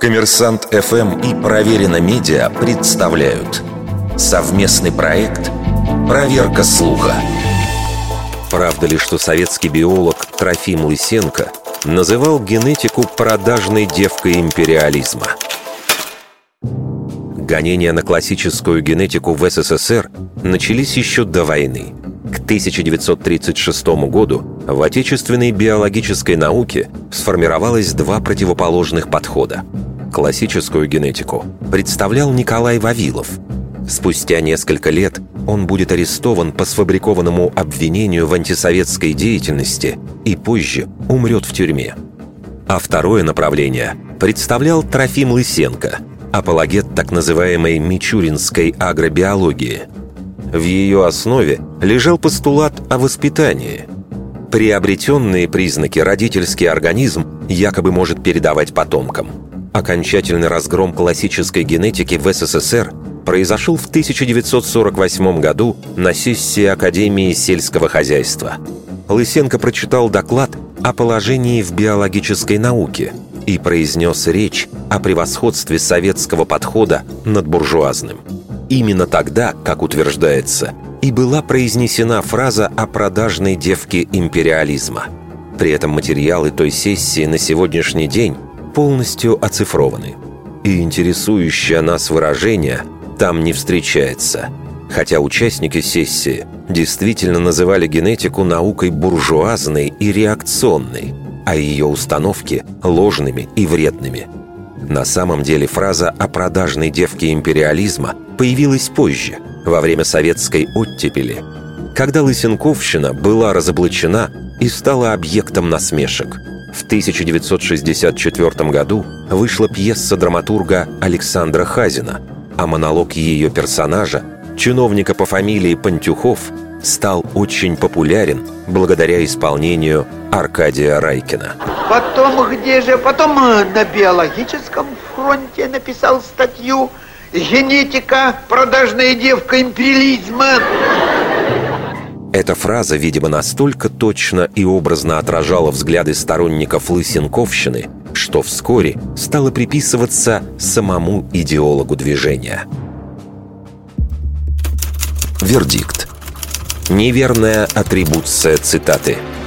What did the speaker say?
Коммерсант ФМ и Проверено Медиа представляют совместный проект «Проверка слуха». Правда ли, что советский биолог Трофим Лысенко называл генетику продажной девкой империализма? Гонения на классическую генетику в СССР начались еще до войны. К 1936 году в отечественной биологической науке сформировалось два противоположных подхода. Классическую генетику представлял Николай Вавилов. Спустя несколько лет он будет арестован по сфабрикованному обвинению в антисоветской деятельности и позже умрет в тюрьме. А второе направление представлял Трофим Лысенко, апологет так называемой мичуринской агробиологии. В ее основе лежал постулат о воспитании. Приобретенные признаки родительский организм якобы может передавать потомкам. Окончательный разгром классической генетики в СССР произошел в 1948 году на сессии Академии сельского хозяйства. Лысенко прочитал доклад о положении в биологической науке и произнес речь о превосходстве советского подхода над буржуазным. Именно тогда, как утверждается, и была произнесена фраза о продажной девке империализма. При этом материалы той сессии на сегодняшний день полностью оцифрованы. И интересующее нас выражение там не встречается. Хотя участники сессии действительно называли генетику наукой буржуазной и реакционной, а ее установки ложными и вредными. На самом деле фраза о продажной девке империализма появилась позже, во время советской оттепели, когда Лысенковщина была разоблачена и стала объектом насмешек. В 1964 году вышла пьеса драматурга Александра Хазина, а монолог ее персонажа, чиновника по фамилии Пантюхов, стал очень популярен благодаря исполнению Аркадия Райкина. Потом где же? Потом э, на биологическом фронте написал статью «Генетика, продажная девка империализма». Эта фраза, видимо, настолько точно и образно отражала взгляды сторонников Лысенковщины, что вскоре стала приписываться самому идеологу движения. Вердикт. Неверная атрибуция цитаты –